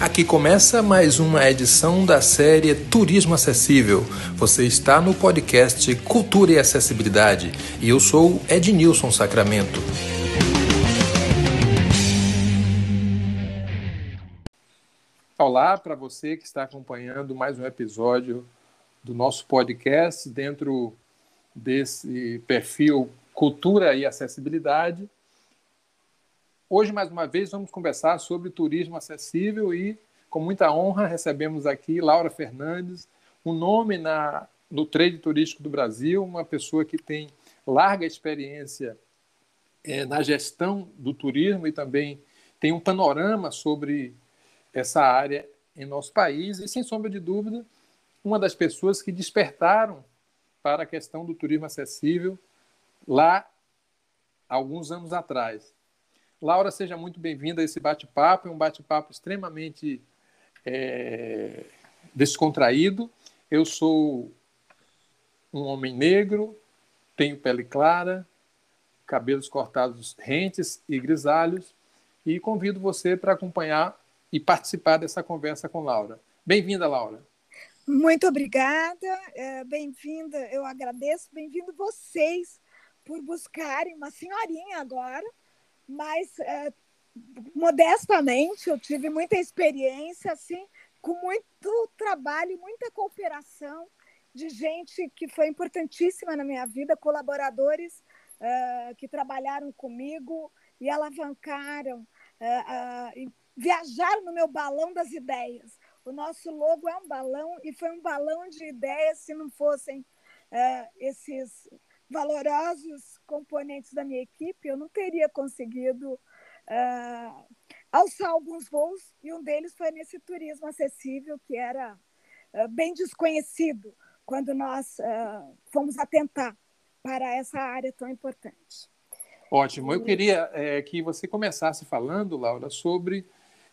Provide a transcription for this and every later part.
Aqui começa mais uma edição da série Turismo Acessível. Você está no podcast Cultura e Acessibilidade e eu sou Ednilson Sacramento. Olá para você que está acompanhando mais um episódio do nosso podcast dentro desse perfil Cultura e Acessibilidade. Hoje, mais uma vez, vamos conversar sobre turismo acessível e, com muita honra, recebemos aqui Laura Fernandes, um nome na, no trade turístico do Brasil, uma pessoa que tem larga experiência é, na gestão do turismo e também tem um panorama sobre essa área em nosso país e, sem sombra de dúvida, uma das pessoas que despertaram para a questão do turismo acessível lá alguns anos atrás. Laura, seja muito bem-vinda a esse bate-papo, é um bate-papo extremamente é, descontraído. Eu sou um homem negro, tenho pele clara, cabelos cortados rentes e grisalhos, e convido você para acompanhar e participar dessa conversa com Laura. Bem-vinda, Laura. Muito obrigada, é, bem-vinda, eu agradeço, bem-vindo vocês por buscarem uma senhorinha agora, mas é, modestamente eu tive muita experiência, assim, com muito trabalho, muita cooperação de gente que foi importantíssima na minha vida, colaboradores uh, que trabalharam comigo e alavancaram, uh, uh, viajaram no meu balão das ideias. O nosso logo é um balão e foi um balão de ideias se não fossem esses valorosos componentes da minha equipe, eu não teria conseguido uh, alçar alguns voos, e um deles foi nesse turismo acessível, que era uh, bem desconhecido quando nós uh, fomos atentar para essa área tão importante. Ótimo. Eu queria é, que você começasse falando, Laura, sobre,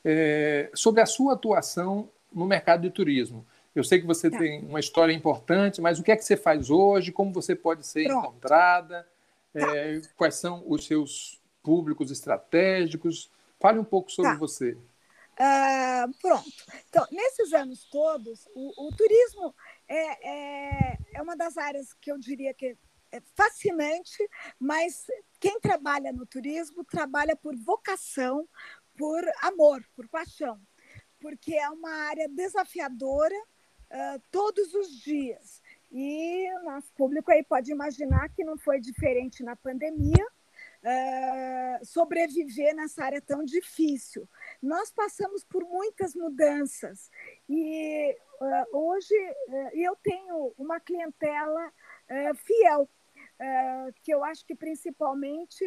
é, sobre a sua atuação no mercado de turismo. Eu sei que você tá. tem uma história importante, mas o que é que você faz hoje? Como você pode ser Pronto. encontrada? Tá. É, quais são os seus públicos estratégicos? Fale um pouco sobre tá. você. Uh, pronto. Então, nesses anos todos, o, o turismo é, é, é, uma das áreas que eu diria que é fascinante, mas quem trabalha no turismo trabalha por vocação, por amor, por paixão, porque é uma área desafiadora uh, todos os dias. E o nosso público aí pode imaginar que não foi diferente na pandemia, uh, sobreviver nessa área tão difícil. Nós passamos por muitas mudanças e uh, hoje eu tenho uma clientela fiel, que eu acho que principalmente,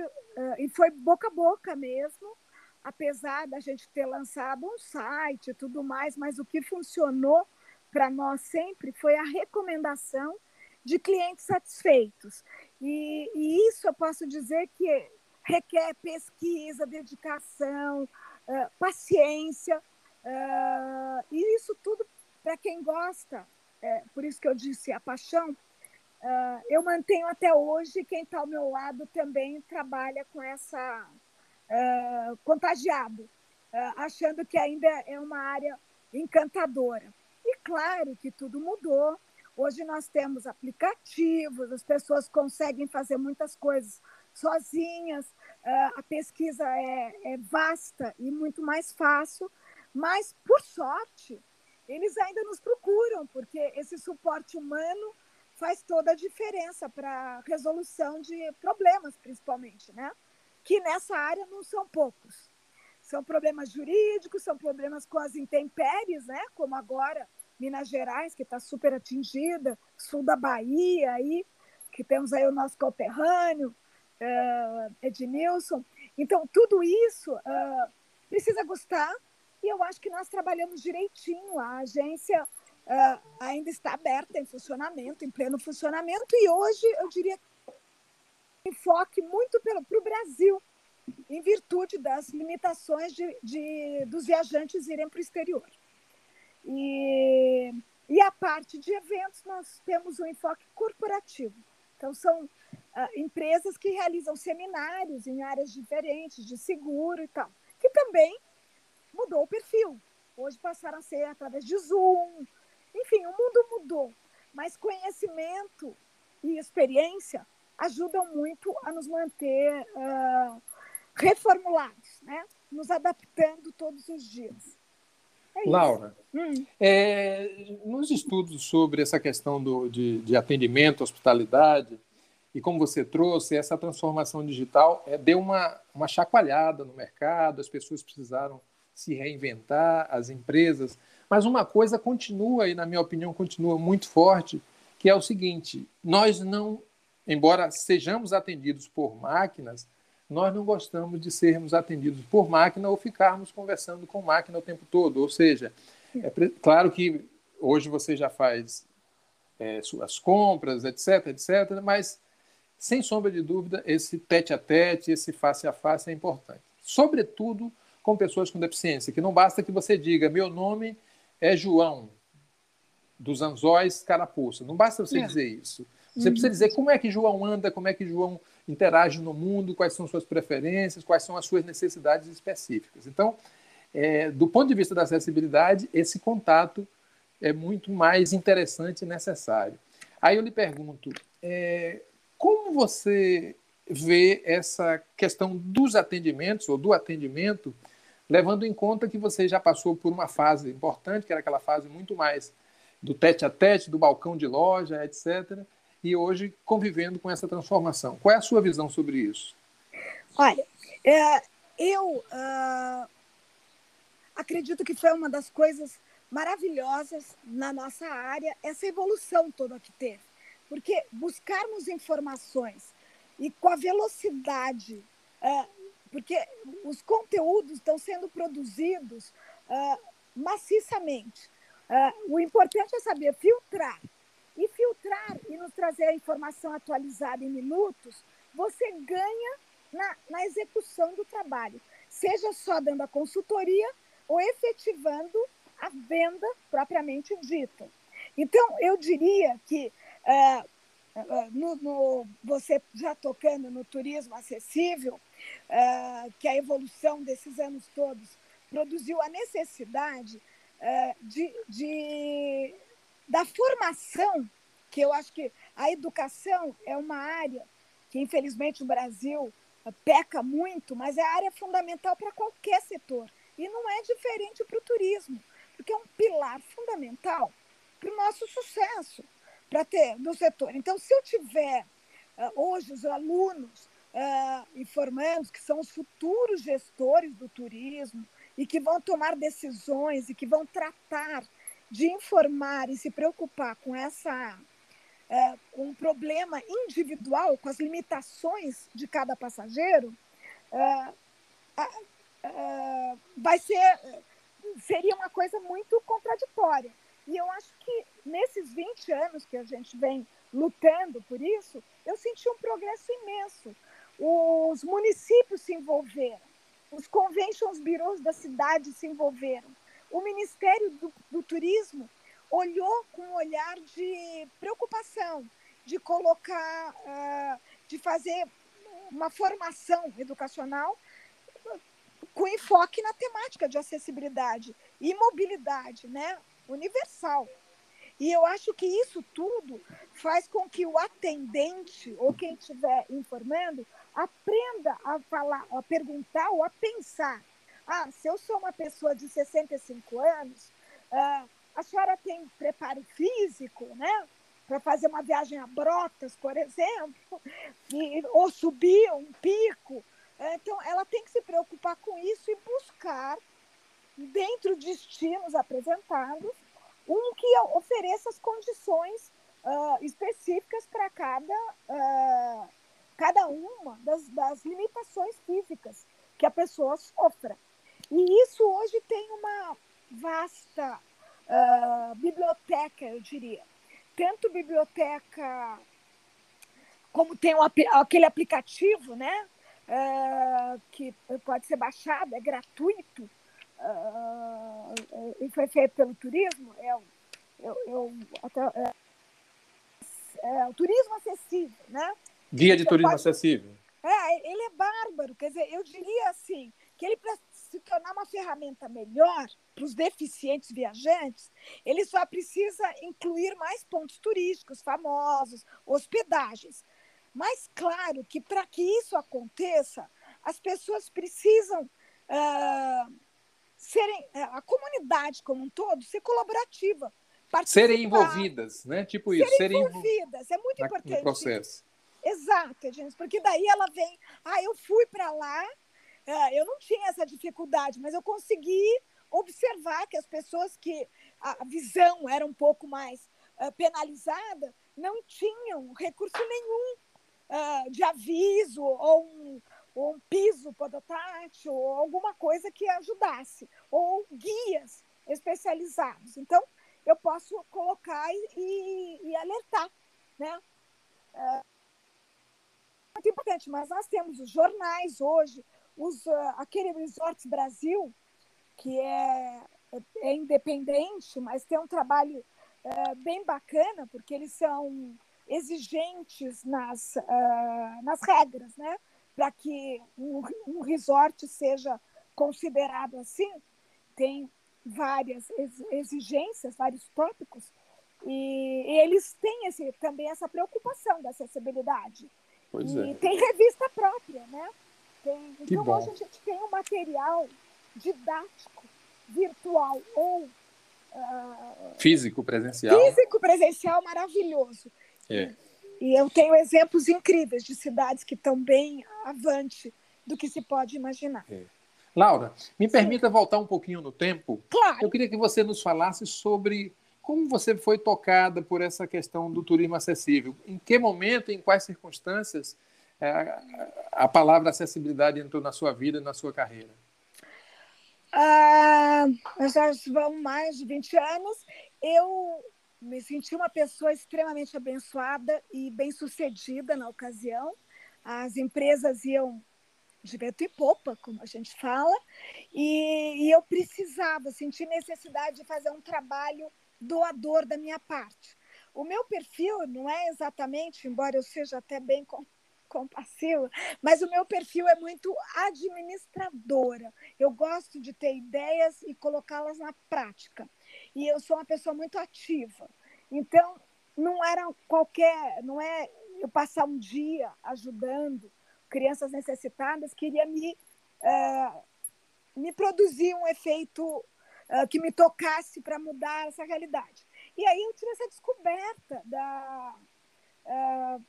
e foi boca a boca mesmo, apesar da gente ter lançado um site e tudo mais, mas o que funcionou para nós sempre foi a recomendação de clientes satisfeitos. E, e, isso eu posso dizer que requer pesquisa, dedicação, uh, paciência, uh, e isso tudo para quem gosta, é, por isso que eu disse a paixão, uh, eu mantenho até hoje, quem está ao meu lado também trabalha com essa contagiado, achando que ainda é uma área encantadora. E claro que tudo mudou. Hoje nós temos aplicativos, as pessoas conseguem fazer muitas coisas sozinhas, a pesquisa é, é vasta e muito mais fácil, mas, por sorte, eles ainda nos procuram, porque esse suporte humano faz toda a diferença para a resolução de problemas, principalmente, né? que nessa área não são poucos. São problemas jurídicos, são problemas com as intempéries, né? como agora Minas Gerais, que está super atingida, sul da Bahia, aí, que temos aí o nosso conterrâneo, uh, Ednilson. Então, tudo isso uh, precisa gostar e eu acho que nós trabalhamos direitinho. A agência uh, ainda está aberta em funcionamento, em pleno funcionamento, e hoje eu diria enfoque muito para o Brasil, em virtude das limitações de, de dos viajantes irem para o exterior. E, e a parte de eventos, nós temos um enfoque corporativo. Então, são uh, empresas que realizam seminários em áreas diferentes, de seguro e tal, que também mudou o perfil. Hoje passaram a ser através de Zoom. Enfim, o mundo mudou, mas conhecimento e experiência ajudam muito a nos manter uh, reformulados, né? nos adaptando todos os dias. É Laura, hum. é, nos estudos sobre essa questão do, de, de, atendimento, hospitalidade, e como você trouxe, essa transformação digital é, deu uma, uma chacoalhada no mercado, as pessoas precisaram se reinventar, as empresas, mas uma coisa continua, e na minha opinião continua muito forte, que é o seguinte: nós não, embora sejamos atendidos por máquinas, nós não gostamos de sermos atendidos por máquina ou ficarmos conversando com máquina o tempo todo. Ou seja, é claro que hoje você já faz é, suas compras, etc, etc, mas sem sombra de dúvida, esse tete a tete, esse face a face é importante. Sobretudo com pessoas com deficiência, que não basta que você diga meu nome é João dos Anzóis Carapuça. Não basta você é. dizer isso. Você uhum. precisa dizer como é que João anda, como é que João interage no mundo, quais são suas preferências, quais são as suas necessidades específicas. Então, é, do ponto de vista da acessibilidade, esse contato é muito mais interessante e necessário. Aí eu lhe pergunto, é, como você vê essa questão dos atendimentos ou do atendimento, levando em conta que você já passou por uma fase importante, que era aquela fase muito mais do tete a tete, do balcão de loja, etc e hoje convivendo com essa transformação. Qual é a sua visão sobre isso? Olha, é, eu uh, acredito que foi uma das coisas maravilhosas na nossa área, essa evolução toda que teve. Porque buscarmos informações e com a velocidade, uh, porque os conteúdos estão sendo produzidos uh, maciçamente. o importante é saber filtrar e filtrar e nos trazer a informação atualizada em minutos, você ganha na, na execução do trabalho, seja só dando a consultoria ou efetivando a venda propriamente dita. Então, eu diria que uh, uh, no, no, você já tocando no turismo acessível, uh, que a evolução desses anos todos produziu a necessidade de, de da formação, que eu acho que a educação é uma área que, infelizmente, o Brasil eh, peca muito, mas é área fundamental para qualquer setor. E não é diferente para o turismo, porque é um pilar fundamental para o nosso sucesso para ter no setor. Então, se eu tiver uh, hoje os alunos uh, informando que são os futuros gestores do turismo e que vão tomar decisões e que vão tratar de informar e se preocupar com essa é, um problema individual, com as limitações de cada passageiro, é, é, vai ser seria uma coisa muito contraditória. E eu acho que nesses 20 anos que a gente vem lutando por isso, eu senti um progresso imenso. Os municípios se envolveram, os conventions bureaus da cidade se envolveram, o Ministério do, do Turismo olhou com um olhar de preocupação, de colocar, uh, de fazer uma formação educacional com enfoque na temática de acessibilidade e mobilidade, né, universal. E eu acho que isso tudo faz com que o atendente ou quem estiver informando aprenda a falar, a perguntar ou a pensar ah, se eu sou uma pessoa de 65 anos, ah, a senhora tem preparo físico, né? Para fazer uma viagem a Brotas, por exemplo, e, ou subir um pico. Então, ela tem que se preocupar com isso e buscar, dentro de destinos apresentados, um que ofereça as condições uh, específicas para cada, uh, cada uma das, das limitações físicas que a pessoa sofra. E isso hoje tem uma vasta uh, biblioteca, eu diria. Tanto biblioteca como tem um, aquele aplicativo, né? Uh, que pode ser baixado, é gratuito, uh, e foi feito pelo turismo, é, eu, eu, até, é, é, o turismo acessível, né? Guia de turismo pode, acessível. É, ele é bárbaro, quer dizer, eu diria assim, que ele se tornar uma ferramenta melhor para os deficientes viajantes, ele só precisa incluir mais pontos turísticos famosos, hospedagens. Mas, claro, que para que isso aconteça, as pessoas precisam uh, serem, a comunidade como um todo, ser colaborativa. Serem envolvidas, né? Tipo isso. Serem envolvidas, é muito importante. No processo. Exato, gente, porque daí ela vem, ah, eu fui para lá, eu não tinha essa dificuldade, mas eu consegui observar que as pessoas que a visão era um pouco mais uh, penalizada não tinham recurso nenhum uh, de aviso ou um, ou um piso podotátil ou alguma coisa que ajudasse, ou guias especializados. Então, eu posso colocar e, e alertar, né? É muito importante, mas nós temos os jornais hoje, os, uh, aquele Resorts Brasil, que é, é independente, mas tem um trabalho uh, bem bacana, porque eles são exigentes nas, uh, nas regras, né? Para que um, um resort seja considerado assim, tem várias exigências, vários tópicos, e, e eles têm esse, também essa preocupação da acessibilidade. Pois e é. tem revista própria, né? Tem, que então bom. hoje a gente tem um material didático, virtual ou uh, físico presencial. Físico presencial maravilhoso. É. E eu tenho exemplos incríveis de cidades que estão bem avante do que se pode imaginar. É. Laura, me permita Sim. voltar um pouquinho no tempo. Claro. Eu queria que você nos falasse sobre como você foi tocada por essa questão do turismo acessível. Em que momento, em quais circunstâncias, a palavra acessibilidade entrou na sua vida, na sua carreira? Ah, já vão mais de 20 anos. Eu me senti uma pessoa extremamente abençoada e bem-sucedida na ocasião. As empresas iam de vento e popa, como a gente fala, e, e eu precisava, senti necessidade de fazer um trabalho doador da minha parte. O meu perfil não é exatamente, embora eu seja até bem compassiva, mas o meu perfil é muito administradora. Eu gosto de ter ideias e colocá-las na prática. E eu sou uma pessoa muito ativa. Então, não era qualquer, não é eu passar um dia ajudando crianças necessitadas, queria me, uh, me produzir um efeito uh, que me tocasse para mudar essa realidade. E aí eu tive essa descoberta da, uh,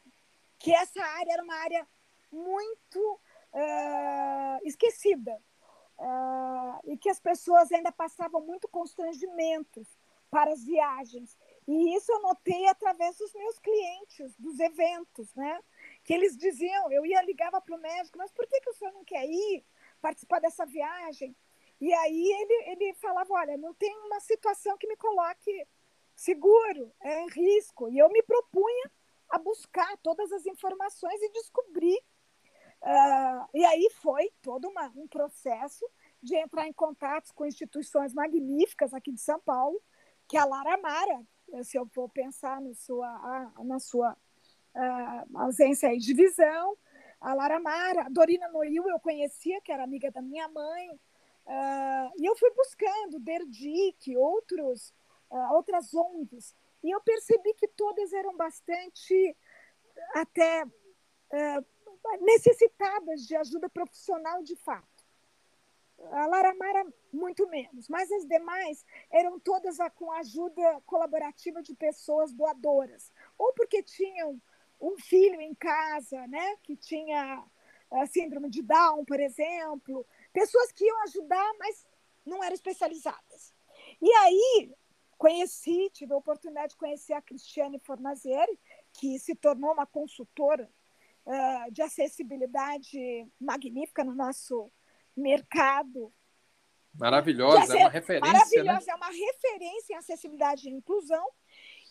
que essa área era uma área muito esquecida e que as pessoas ainda passavam muito constrangimentos para as viagens. E isso eu notei através dos meus clientes, dos eventos, né? Que eles diziam, eu ia ligava para o médico, mas por que, que o senhor não quer ir participar dessa viagem? E aí ele, ele falava, olha, não tem uma situação que me coloque seguro, é risco. E eu me propunha a buscar todas as informações e descobrir. Uh, e aí foi todo uma, um processo de entrar em contatos com instituições magníficas aqui de São Paulo, que é a Lara Mara, se eu for pensar no sua, na sua uh, ausência de visão, a Lara Mara, a Dorina Noil eu conhecia, que era amiga da minha mãe, uh, e eu fui buscando Derdic, outros, uh, outras ONGs, e eu percebi que todas eram bastante até necessitadas de ajuda profissional de fato. A Laramara, muito menos, mas as demais eram todas com ajuda colaborativa de pessoas doadoras, ou porque tinham um filho em casa, né, que tinha a síndrome de Down, por exemplo, pessoas que iam ajudar, mas não eram especializadas. E aí conheci, tive a oportunidade de conhecer a Cristiane Fornazieri, que se tornou uma consultora uh, de acessibilidade magnífica no nosso mercado. Maravilhosa, é uma referência. Maravilhosa, né? é uma referência em acessibilidade e inclusão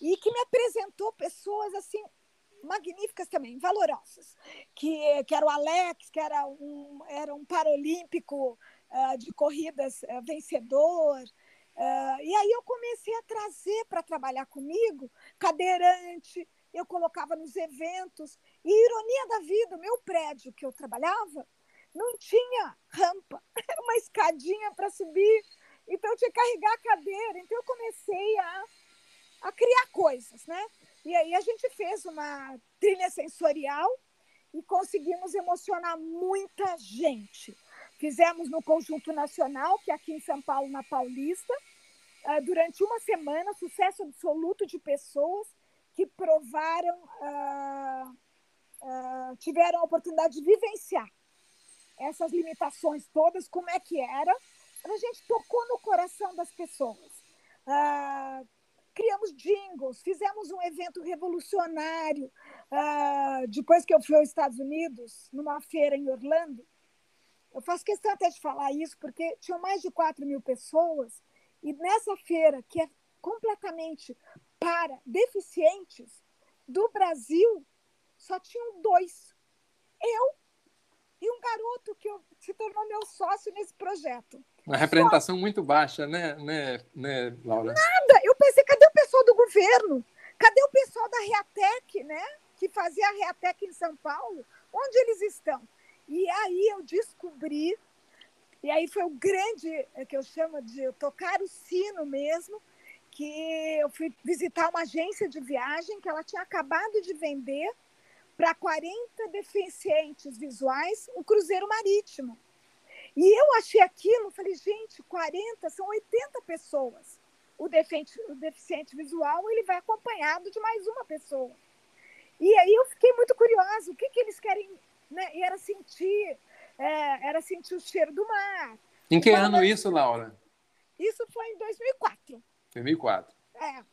e que me apresentou pessoas assim magníficas também, valorosas, que, que era o Alex, que era um, era um paralímpico uh, de corridas uh, vencedor. Uh, e aí eu comecei a trazer para trabalhar comigo cadeirante, eu colocava nos eventos. E ironia da vida, o meu prédio que eu trabalhava não tinha rampa, era uma escadinha para subir, então eu tinha que carregar a cadeira. Então eu comecei a, a criar coisas, né? E aí a gente fez uma trilha sensorial e conseguimos emocionar muita gente. Fizemos no Conjunto Nacional, que é aqui em São Paulo, na Paulista, ah, durante uma semana, sucesso absoluto de pessoas que provaram, uh, uh, tiveram a oportunidade de vivenciar essas limitações todas, como é que era. A gente tocou no coração das pessoas. Criamos jingles, fizemos um evento revolucionário. depois que eu fui aos Estados Unidos, numa feira em Orlando, eu faço questão até de falar isso, porque tinham mais de 4 mil pessoas, e nessa feira, que é completamente para deficientes, do Brasil, só tinham dois. Eu e um garoto que se tornou meu sócio nesse projeto. Uma representação só... muito baixa, né, né, né, Laura? Nada! Eu pensei, cadê o pessoal do governo? Cadê o pessoal da Reatec, né? Que fazia a Reatec em São Paulo? Onde eles estão? E aí eu descobri, e aí foi o grande, é que eu chamo de tocar o sino mesmo, que eu fui visitar uma agência de viagem que ela tinha acabado de vender para 40 deficientes visuais um cruzeiro marítimo. E eu achei aquilo, falei, gente, 40 são 80 pessoas. O deficiente, o deficiente visual ele vai acompanhado de mais uma pessoa. E aí eu fiquei muito curiosa, o que, que eles querem né? E era sentir, é, era sentir o cheiro do mar. Em que ano isso, Laura? Isso foi em 2004. 2004. É.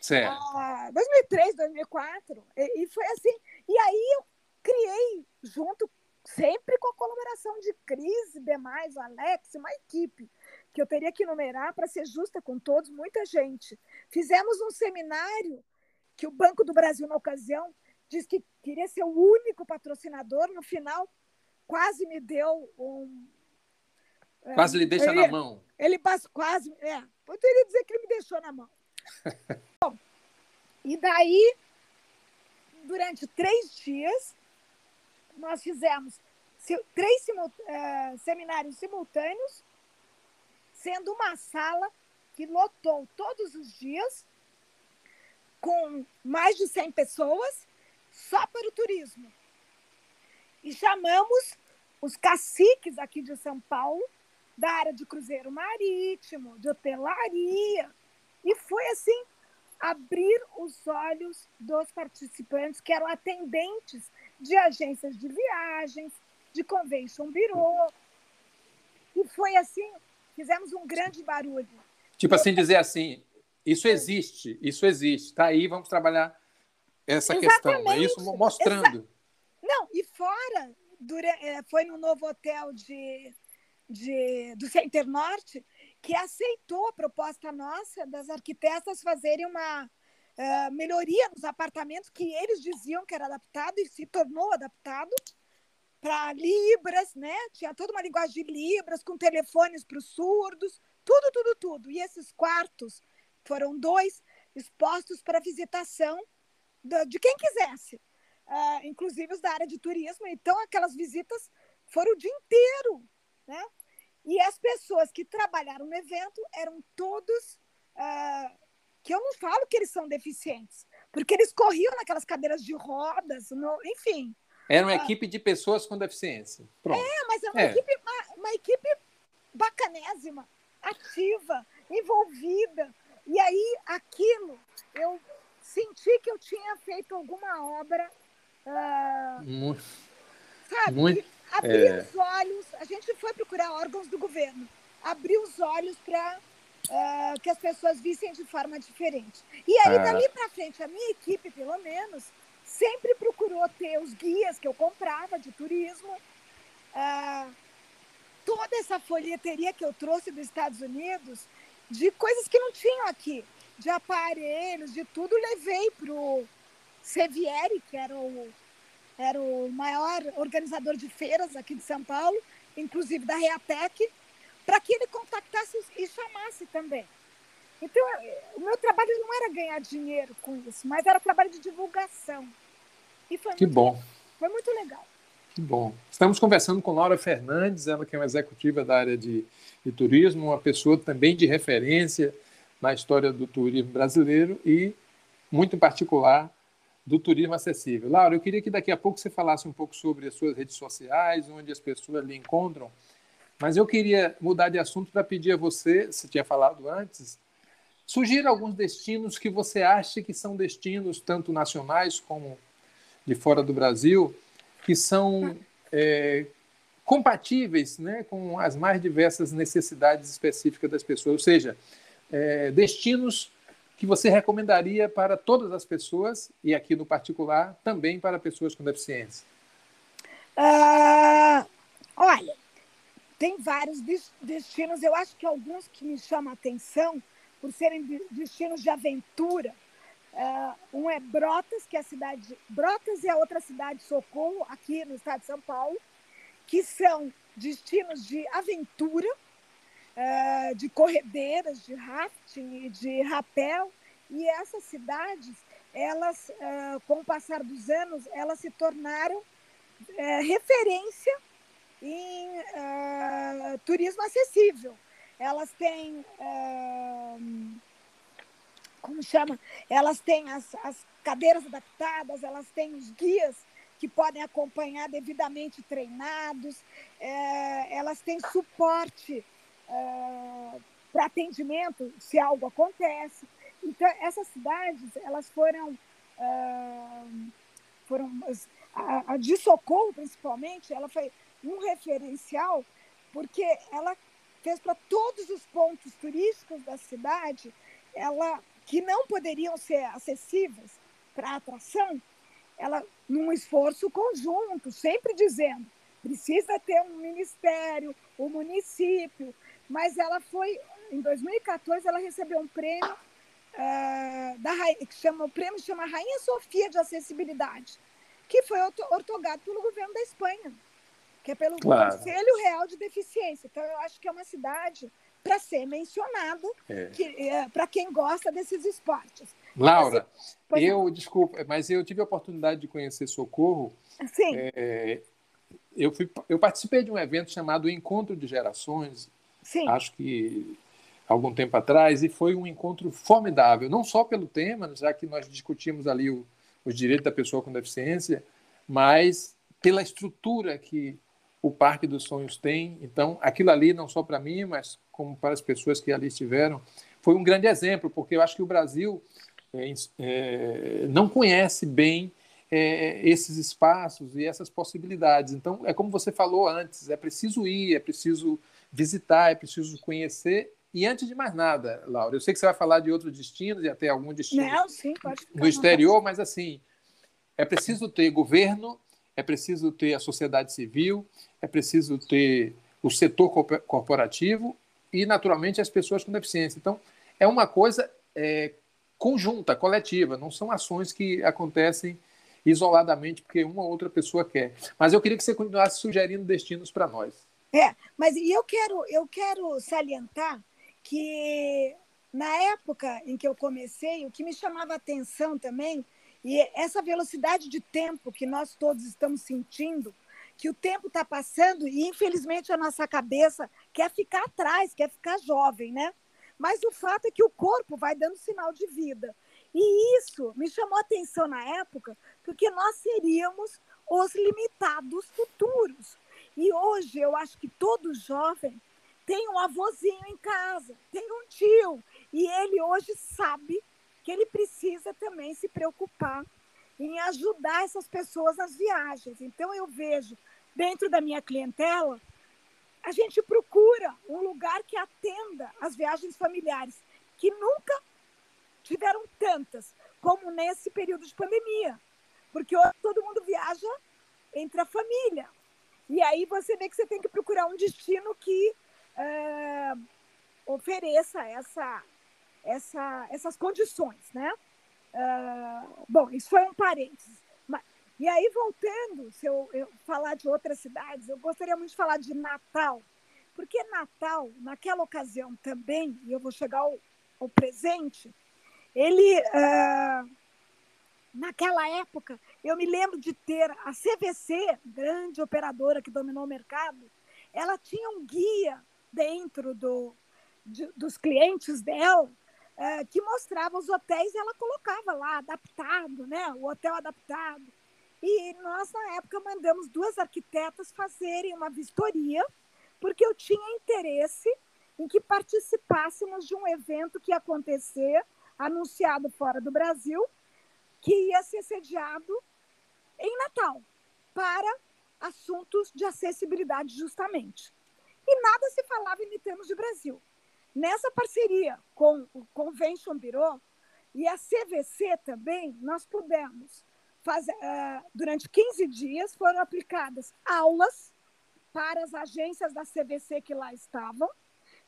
Certo. Ah, 2003, 2004. E, e foi assim. E aí eu criei, junto, sempre com a colaboração de Cris demais, o Alex, uma equipe que eu teria que numerar para ser justa com todos, muita gente. Fizemos um seminário que o Banco do Brasil, na ocasião, disse que queria ser o único patrocinador, no final quase me deu um. É, quase lhe deixa ele, na mão. Ele passa quase. É, poderia dizer que ele me deixou na mão. Bom, e daí, durante três dias, nós fizemos três é, seminários simultâneos, sendo uma sala que lotou todos os dias, com mais de 100 pessoas, só para o turismo. E chamamos os caciques aqui de São Paulo, da área de cruzeiro marítimo, de hotelaria. E foi assim abrir os olhos dos participantes, que eram atendentes de agências de viagens, de convention bureau. E foi assim, fizemos um grande barulho. Tipo assim, dizer assim, isso existe, isso existe, tá aí, vamos trabalhar essa Exatamente. questão, é isso? Mostrando. Exa Não, e fora, é, foi no novo hotel de, de, do Center Norte que aceitou a proposta nossa das arquitetas fazerem uma uh, melhoria nos apartamentos que eles diziam que era adaptado e se tornou adaptado para Libras, né? Tinha toda uma linguagem de Libras, com telefones para os surdos, tudo, tudo, tudo. E esses quartos foram dois expostos para visitação de quem quisesse, uh, inclusive os da área de turismo. Então, aquelas visitas foram o dia inteiro, né? E as pessoas que trabalharam no evento eram todos uh, que eu não falo que eles são deficientes, porque eles corriam naquelas cadeiras de rodas, no, enfim. Era uma uh, equipe de pessoas com deficiência. Pronto. É, mas é uma, é. Equipe, uma, uma equipe bacanésima, ativa, envolvida. E aí, aquilo, eu senti que eu tinha feito alguma obra. Uh, muito, sabe? Muito, abrir é... os olhos. A gente foi procurar órgãos do governo. Abrir os olhos para uh, ah, que as pessoas vissem de forma diferente. E aí, ah. dali para frente, a minha equipe, pelo menos, sempre procurou ter os guias que eu comprava de turismo. Uh, toda essa folheteria que eu trouxe dos Estados Unidos de coisas que não tinham aqui de aparelhos, de tudo, levei para o Sevieri, que era o, era o maior organizador de feiras aqui de São Paulo, inclusive da Reatec, para que ele contactasse e chamasse também. Então, o meu trabalho não era ganhar dinheiro com isso, mas era trabalho de divulgação. E foi que bom. Legal. Foi muito legal. Bom, estamos conversando com Laura Fernandes, ela que é uma executiva da área de, de turismo, uma pessoa também de referência na história do turismo brasileiro e, muito em particular, do turismo acessível. Laura, eu queria que daqui a pouco você falasse um pouco sobre as suas redes sociais, onde as pessoas lhe encontram, mas eu queria mudar de assunto para pedir a você, se tinha falado antes, sugira alguns destinos que você acha que são destinos tanto nacionais como de fora do Brasil, que são é, compatíveis né, com as mais diversas necessidades específicas das pessoas, ou seja, é, destinos que você recomendaria para todas as pessoas, e aqui no particular, também para pessoas com deficiência? Uh, olha, tem vários destinos, eu acho que alguns que me chamam a atenção, por serem destinos de aventura, Uh, um é Brotas, que é a cidade. Brotas e a outra cidade, Socorro, aqui no estado de São Paulo, que são destinos de aventura, uh, de corredeiras, de rafting, de rapel. E essas cidades, elas, uh, com o passar dos anos, elas se tornaram referência em turismo acessível. Elas têm como chama, elas têm as, as cadeiras adaptadas, elas têm os guias que podem acompanhar devidamente treinados, é, elas têm suporte é, para atendimento se algo acontece. Então, essas cidades, elas foram, é, foram a, a de Socorro, principalmente, ela foi um referencial porque ela fez para todos os pontos turísticos da cidade, ela que não poderiam ser acessíveis para atração, ela num esforço conjunto, sempre dizendo, precisa ter um ministério, um município, mas ela foi em 2014 ela recebeu um prêmio uh, da que chama o prêmio chama Rainha Sofia de Acessibilidade, que foi otorgado pelo governo da Espanha, que é pelo claro. Conselho Real de Deficiência. Então eu acho que é uma cidade para ser mencionado é. é para quem gosta desses esportes. Laura, eu, desculpa, mas eu tive a oportunidade de conhecer Socorro. Sim. É, eu, fui, eu participei de um evento chamado Encontro de Gerações, Sim. acho que algum tempo atrás, e foi um encontro formidável, não só pelo tema, já que nós discutimos ali o, os direitos da pessoa com deficiência, mas pela estrutura que o Parque dos Sonhos tem. Então, aquilo ali, não só para mim, mas como para as pessoas que ali estiveram, foi um grande exemplo, porque eu acho que o Brasil é, é, não conhece bem é, esses espaços e essas possibilidades. Então, é como você falou antes: é preciso ir, é preciso visitar, é preciso conhecer. E antes de mais nada, Laura, eu sei que você vai falar de outros destinos e até algum destino não, sim, no exterior, mas assim, é preciso ter governo, é preciso ter a sociedade civil, é preciso ter o setor corporativo e, naturalmente, as pessoas com deficiência. Então, é uma coisa é, conjunta, coletiva, não são ações que acontecem isoladamente porque uma ou outra pessoa quer. Mas eu queria que você continuasse sugerindo destinos para nós. É, mas eu quero, eu quero salientar que na época em que eu comecei, o que me chamava atenção também, e essa velocidade de tempo que nós todos estamos sentindo, que o tempo está passando e, infelizmente, a nossa cabeça quer ficar atrás, quer ficar jovem, né? Mas o fato é que o corpo vai dando sinal de vida. E isso me chamou atenção na época, porque nós seríamos os limitados futuros. E hoje eu acho que todo jovem tem um avôzinho em casa, tem um tio, e ele hoje sabe que ele precisa também se preocupar em ajudar essas pessoas nas viagens. Então, eu vejo, dentro da minha clientela, a gente procura um lugar que atenda as viagens familiares, que nunca tiveram tantas como nesse período de pandemia. Porque hoje todo mundo viaja entre a família. E aí você vê que você tem que procurar um destino que é, ofereça essa, essa, essas condições, né? Uh, bom, isso foi um parênteses. Mas, e aí, voltando, se eu, eu, falar de outras cidades, eu gostaria muito de falar de Natal, porque Natal, naquela ocasião também, e eu vou chegar ao, ao presente, ele uh, naquela época, eu me lembro de ter a CVC, grande operadora que dominou o mercado, ela tinha um guia dentro do, de, dos clientes dela é, que mostrava os hotéis e ela colocava lá, adaptado, né? o hotel adaptado. E nós, na época, mandamos duas arquitetas fazerem uma vistoria, porque eu tinha interesse em que participássemos de um evento que ia acontecer, anunciado fora do Brasil, que ia ser sediado em Natal, para assuntos de acessibilidade, justamente. E nada se falava em termos de Brasil. Nessa parceria com o Convention Bureau e a CVC também, nós pudemos fazer, uh, durante 15 dias, foram aplicadas aulas para as agências da CVC que lá estavam,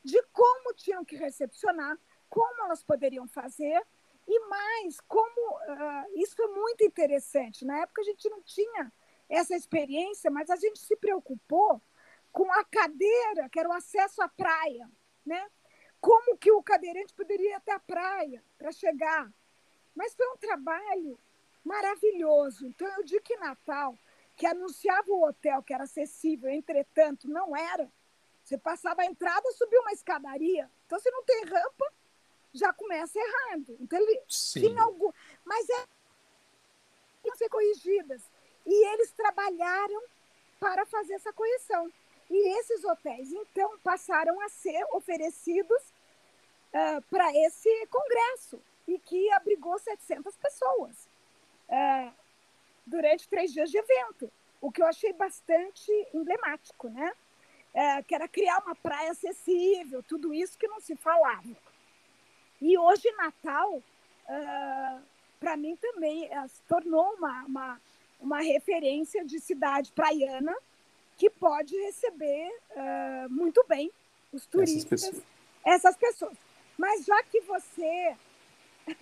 de como tinham que recepcionar, como elas poderiam fazer, e mais, como uh, isso é muito interessante. Na época a gente não tinha essa experiência, mas a gente se preocupou com a cadeira, que era o acesso à praia, né? como que o cadeirante poderia ir até a praia para chegar. Mas foi um trabalho maravilhoso. Então, eu digo que Natal, que anunciava o hotel que era acessível, entretanto, não era. Você passava a entrada, subia uma escadaria. Então, se não tem rampa, já começa errado. Então, ele Sim. tinha algum. Mas é tinham ser corrigidas. E eles trabalharam para fazer essa correção. E esses hotéis, então, passaram a ser oferecidos uh, para esse congresso, e que abrigou 700 pessoas uh, durante três dias de evento, o que eu achei bastante emblemático, né? Uh, que era criar uma praia acessível, tudo isso que não se falava. E hoje, Natal, para mim também, se tornou uma, uma, uma referência de cidade praiana, que pode receber uh, muito bem os turistas, essas pessoas. essas pessoas. Mas já que você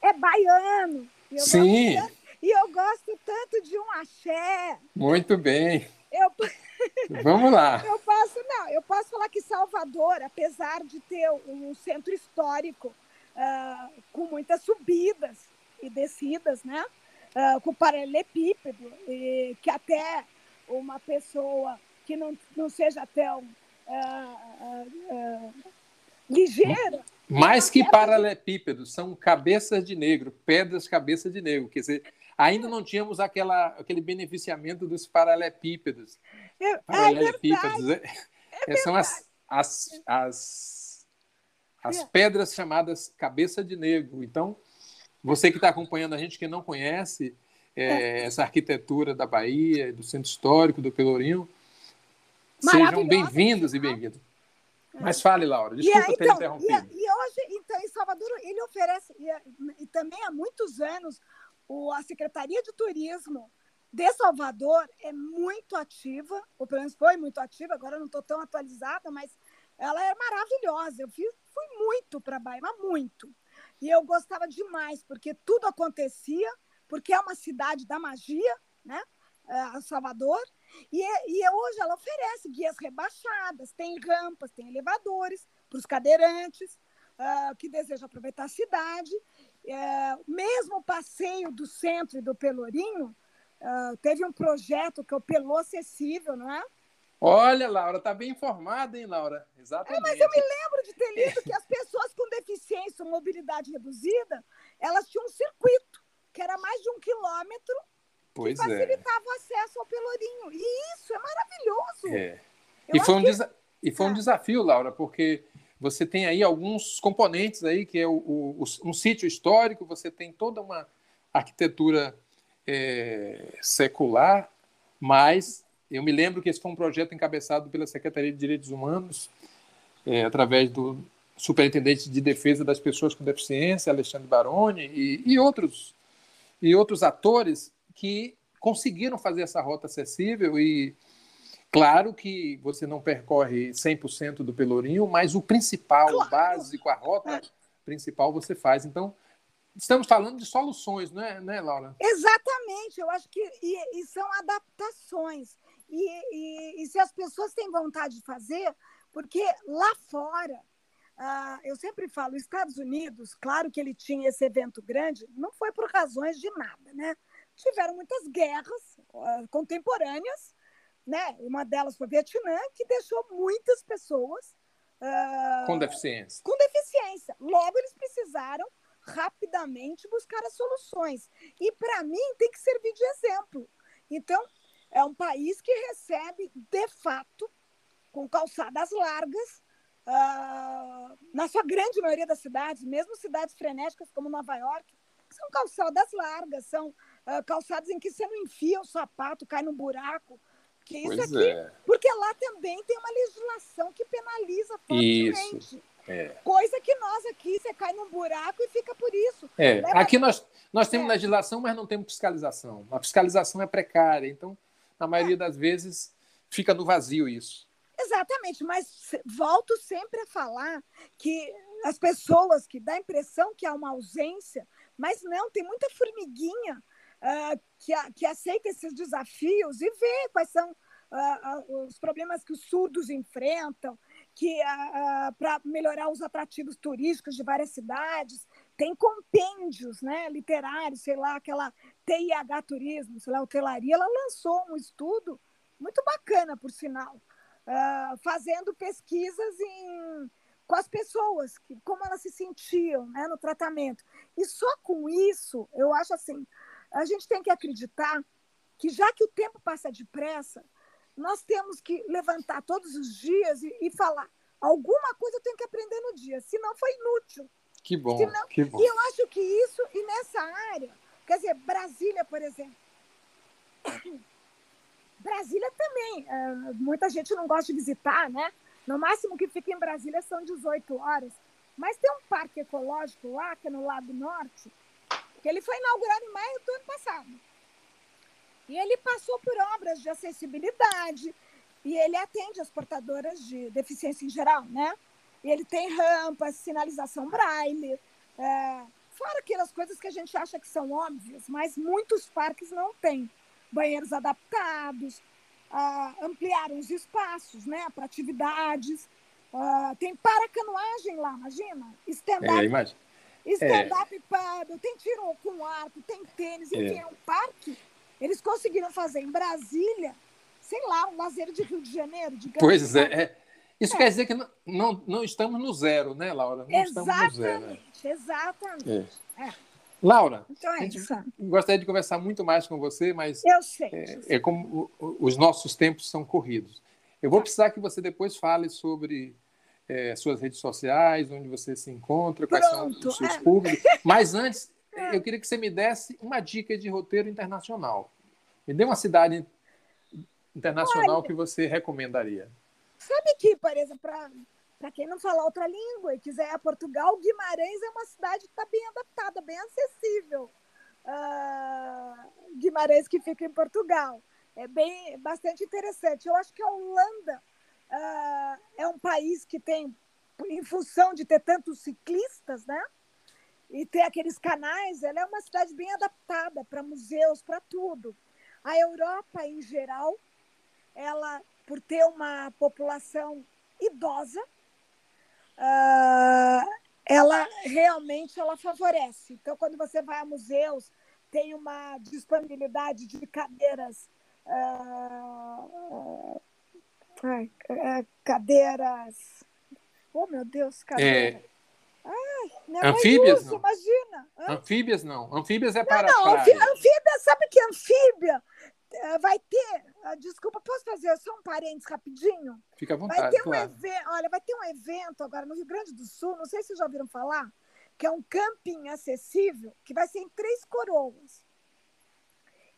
é baiano, eu Sim. Tanto, e eu gosto tanto de um axé. Muito bem. Eu, Vamos lá. Eu posso, não, eu posso falar que Salvador, apesar de ter um centro histórico uh, com muitas subidas e descidas, né? Uh, com paralelepípedo, e que até uma pessoa que não, não seja tão uh, ligeira. Mais que paralelepípedos, são cabeças de negro, pedras cabeça de negro. Quer dizer, ainda não tínhamos aquela, aquele beneficiamento dos paralelepípedos. É, paralelepípedos. É, é são as, as, as, as é. pedras chamadas cabeça de negro. Então, você que está acompanhando a gente que não conhece, é, essa arquitetura da Bahia, do Centro Histórico, do Pelourinho. Sejam bem-vindos e bem-vindas. Mas fale, Laura, desculpa e, ter então, interrompido. E, e, hoje, então, em Salvador, ele oferece, e, e também há muitos anos, o, a Secretaria de Turismo de Salvador é muito ativa, ou pelo menos foi muito ativa, agora não estou tão atualizada, mas ela é maravilhosa. Eu fui, fui muito para Bahia, muito. E eu gostava demais, porque tudo acontecia porque é uma cidade da magia, né? É, Salvador, e, e hoje ela oferece guias rebaixadas, tem rampas, tem elevadores para os cadeirantes uh, que desejam aproveitar a cidade. Uh, mesmo o passeio do centro e do Pelourinho, uh, teve um projeto que é o Pelô Acessível, não é? Olha, Laura, tá bem informada, hein, Laura? Exatamente. É, mas eu me lembro de ter lido que as pessoas com deficiência ou mobilidade reduzida, elas tinham um circuito que era mais de um quilômetro, pois que é. facilitava é. o acesso ao Pelourinho. E isso é maravilhoso. É. E foi, um que... e foi um é. desafio, Laura, porque você tem aí alguns componentes aí, que é o, o, um sítio histórico, você tem toda uma arquitetura é, secular, mas eu me lembro que esse foi um projeto encabeçado pela Secretaria de Direitos Humanos, é, através do Superintendente de Defesa das Pessoas com Deficiência, Alexandre Baroni, e, e outros e outros atores que conseguiram fazer essa rota acessível e claro que você não percorre 100% do Pelourinho, mas o principal, claro. o básico, a rota principal você faz. Então, estamos falando de soluções, não é, né, Laura? Exatamente, eu acho que e, e são adaptações. E, e, e, se as pessoas têm vontade de fazer, porque lá fora ah, eu sempre falo, Estados Unidos, claro que ele tinha esse evento grande, não foi por razões de nada, né? Tiveram muitas guerras uh, contemporâneas, né? Uma delas foi Vietnã, que deixou muitas pessoas uh, com deficiência. Com deficiência. Logo, eles precisaram rapidamente buscar as soluções. E para mim tem que servir de exemplo. Então, é um país que recebe, de fato, com calçadas largas, uh, na sua grande maioria das cidades, mesmo cidades frenéticas como Nova York, são calçadas largas, são uh, calçadas em que você não enfia o sapato, cai no buraco. Que isso pois aqui, é. Porque lá também tem uma legislação que penaliza fortemente. Isso. É. Coisa que nós aqui, você cai num buraco e fica por isso. É. Leva... Aqui nós, nós temos é. legislação, mas não temos fiscalização. A fiscalização é precária, então, na maioria é. das vezes, fica no vazio isso. Exatamente, mas volto sempre a falar que as pessoas que dá a impressão que há uma ausência, mas não, tem muita formiguinha uh, que, que aceita esses desafios e vê quais são uh, uh, os problemas que os surdos enfrentam, que para melhorar os atrativos turísticos de várias cidades, tem compêndios né, literários, sei lá, aquela TIH Turismo, sei lá, hotelaria, ela lançou um estudo muito bacana, por sinal, uh, fazendo pesquisas em, com as pessoas, que, como elas se sentiam né, no tratamento. E só com isso, eu acho assim, a gente tem que acreditar que já que o tempo passa depressa, nós temos que levantar todos os dias e, e falar alguma coisa eu tenho que aprender no dia, senão foi inútil. Que bom, senão, que bom. E eu acho que isso, e nessa área, quer dizer, Brasília, por exemplo, Brasília também. Uh, muita gente não gosta de visitar, né? No máximo que fica em Brasília são 18 horas. Mas tem um parque ecológico lá, que é no lado norte, que ele foi inaugurado em maio do ano passado. E ele passou por obras de acessibilidade e ele atende as portadoras de deficiência em geral, né? E ele tem rampas, sinalização braille, é, fora aquelas coisas que a gente acha que são óbvias, mas muitos parques não têm banheiros adaptados, uh, ampliaram os espaços né, para atividades. Uh, tem paracanoagem lá, imagina? Stand-up é, stand-up é. paddle, tem tiro com arco, tem tênis, enfim, é. é um parque. Eles conseguiram fazer em Brasília, sei lá, um lazer de Rio de Janeiro, digamos. Pois é, é. Isso é. quer dizer que não, não, não, estamos no zero, né, Laura? Não exatamente, estamos no zero. Né? Exatamente. É. Laura, então é gostaria de conversar muito mais com você, mas eu sei, é, é como os nossos tempos são corridos. Eu vou tá. precisar que você depois fale sobre é, suas redes sociais, onde você se encontra, quais Pronto, são os seus é. públicos. Mas antes, é. eu queria que você me desse uma dica de roteiro internacional. Me dê uma cidade internacional Olha, que você recomendaria. Sabe que, exemplo, para quem não fala outra língua e quiser Portugal, Guimarães é uma cidade que está bem adaptada, bem acessível. Uh, Guimarães que fica em Portugal. É bem, bastante interessante. Eu acho que a Holanda uh, é um país que tem, em função de ter tantos ciclistas, né? E ter aqueles canais, ela é uma cidade bem adaptada para museus, para tudo. A Europa, em geral, ela, por ter uma população idosa, uh, ela realmente ela favorece. Então, quando você vai a museus, tem uma disponibilidade de cadeiras. Uh, uh, cadeiras. Oh, meu Deus, cadeiras. É... Ai, anfíbias usa, não. imagina. Anfíbias não. Anfíbias é para. Não, não, anfíbia, sabe que anfíbia eh, vai ter. Ah, desculpa, posso fazer só um parênteses rapidinho? Fica à vontade. Vai ter um claro. evento, olha, vai ter um evento agora no Rio Grande do Sul, não sei se vocês já ouviram falar, que é um camping acessível, que vai ser em Três Coroas.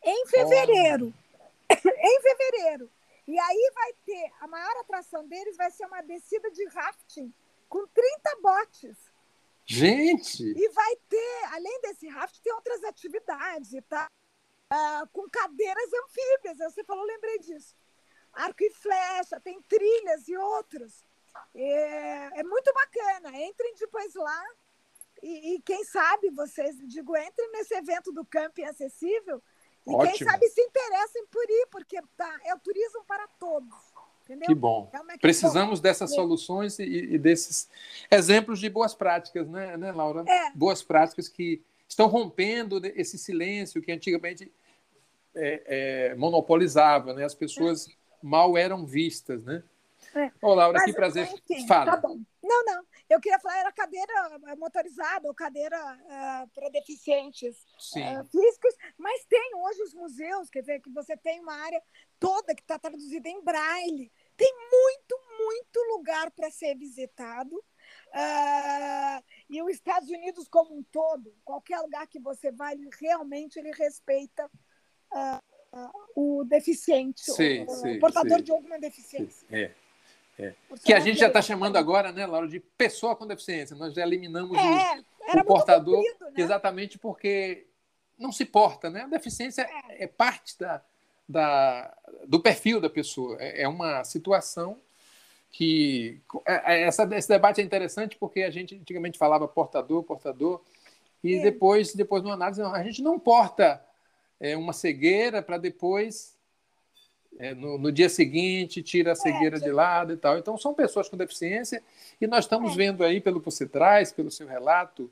Em fevereiro. Oh. em fevereiro. E aí vai ter, a maior atração deles vai ser uma descida de rafting com 30 botes. Gente! E vai ter, além desse rafting, tem outras atividades e tal. Uh, com cadeiras anfíbias. Você falou, lembrei disso. Arco e flecha, tem trilhas e outros. É, é muito bacana. Entrem depois lá e, e, quem sabe vocês, digo, entrem nesse evento do Camping Acessível e Ótimo. quem sabe se interessem por ir, porque tá, é o turismo para todos. Entendeu? Que bom. É Precisamos dessas soluções e, e, desses exemplos de boas práticas, né, né Laura? É. Boas práticas que estão rompendo esse silêncio que antigamente é, é, monopolizava, né? As pessoas é. mal eram vistas, né? É. Ô, Laura, Mas, que prazer. Enfim, Fala. Tá. Não, não. Eu queria falar, era cadeira motorizada ou cadeira uh, para deficientes uh, físicos, mas tem hoje os museus, quer dizer, que você tem uma área toda que está traduzida em braille. Tem muito, muito lugar para ser visitado. Uh, e os Estados Unidos como um todo, qualquer lugar que você vai, ele, realmente ele respeita o deficiente, sim, o, sim, portador sim. de alguma deficiência. É. É. Que a gente já está chamando agora, né, Laura, de pessoa com deficiência. Nós já eliminamos é, o, o portador comprido, né? exatamente porque não se porta, né? A deficiência é, é parte da, da, do perfil da pessoa. É, é uma situação que é, é, essa, esse debate é interessante porque a gente antigamente falava portador, portador, e depois, depois no análise, a gente não porta uma cegueira para depois é, no, no, dia seguinte tira a é, cegueira é, de lado e tal. Então, são pessoas com deficiência e nós estamos é. vendo aí, pelo que você traz, pelo seu relato,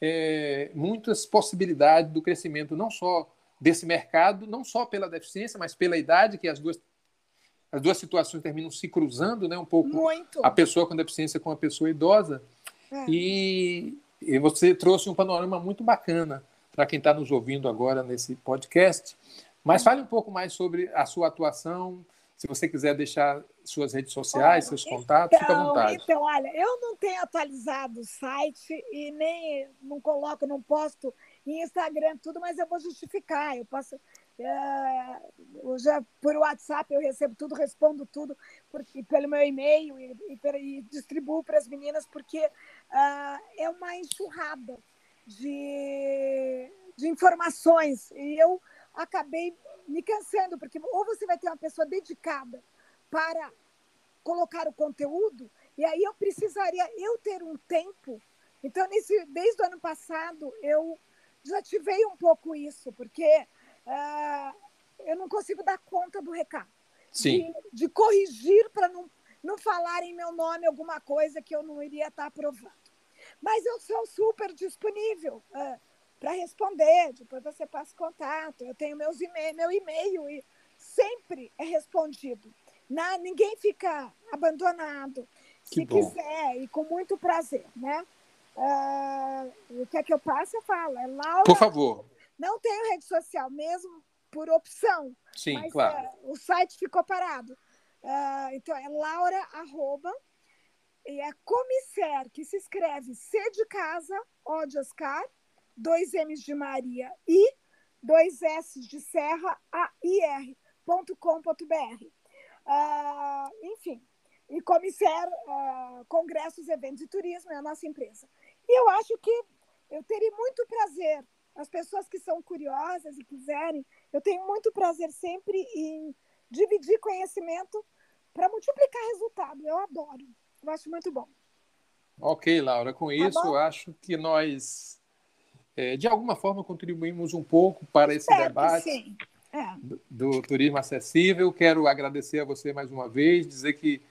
é, muitas possibilidades do crescimento, não só desse mercado, não só pela deficiência, mas pela idade, que as duas, as duas situações terminam se cruzando, né, um pouco Muito. a pessoa com deficiência com a pessoa idosa. É. E, e você trouxe um panorama muito bacana para quem está nos ouvindo agora nesse podcast mas fale um pouco mais sobre a sua atuação. Se você quiser deixar suas redes sociais, seus contatos, então, fica à então, vontade. Então, olha, eu não tenho atualizado o site e nem não coloco, não posto em Instagram tudo, mas eu vou justificar. Eu posso. É, já, por WhatsApp eu recebo tudo, respondo tudo porque, pelo meu e-mail e, e, e distribuo para as meninas, porque uh, é uma enxurrada de, de informações. E eu acabei me cansando, porque ou você vai ter uma pessoa dedicada para colocar o conteúdo, e aí eu precisaria eu ter um tempo. Então, nesse, desde o ano passado, eu desativei um pouco isso, porque uh, eu não consigo dar conta do recado. Sim. De, de corrigir para não, não falar em meu nome alguma coisa que eu não iria estar aprovando. Mas eu sou super disponível. Uh, para responder. Depois você passa contato. Eu tenho meus e meu e-mail e sempre é respondido. Na, ninguém fica abandonado. Que Se bom. quiser, e com muito prazer, né? Uh, o que é que eu passo, eu falo. É Laura. Por favor. Não tenho rede social, mesmo por opção. Sim, mas, claro. Uh, o site ficou parado. Uh, então, é laura, arroba, e é comisser, que se escreve C de casa, O de Oscar, dois M's de Maria e dois S de Serra, air.com.br. Uh, enfim, e Comisser uh, Congressos, Eventos e Turismo é a nossa empresa. E eu acho que eu teria muito prazer, as pessoas que são curiosas e quiserem, eu tenho muito prazer sempre em dividir conhecimento para multiplicar resultado. Eu adoro, eu acho muito bom. Ok, Laura, com tá isso, bom? acho que nós é, de alguma forma contribuímos um pouco para esse Espero debate é. do, do, turismo acessível. Quero agradecer a você mais uma vez, dizer que,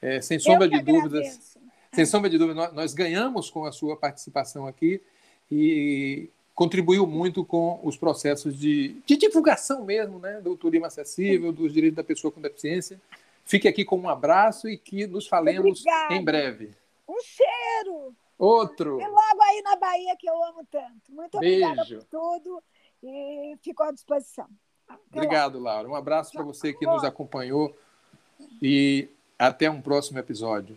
é, sem sombra de dúvidas, sem sombra de dúvidas, nós, nós ganhamos com a sua participação aqui e contribuiu muito com os processos de, de divulgação mesmo, né, do turismo acessível, dos direitos da pessoa com deficiência. Fique aqui com um abraço e que nos falemos Obrigada. em breve. Um cheiro! Outro. E logo aí na Bahia, que eu amo tanto. Muito Beijo. obrigada por tudo e fico à disposição. Até Obrigado, Laura. Um abraço para você que nos acompanhou e até um próximo episódio.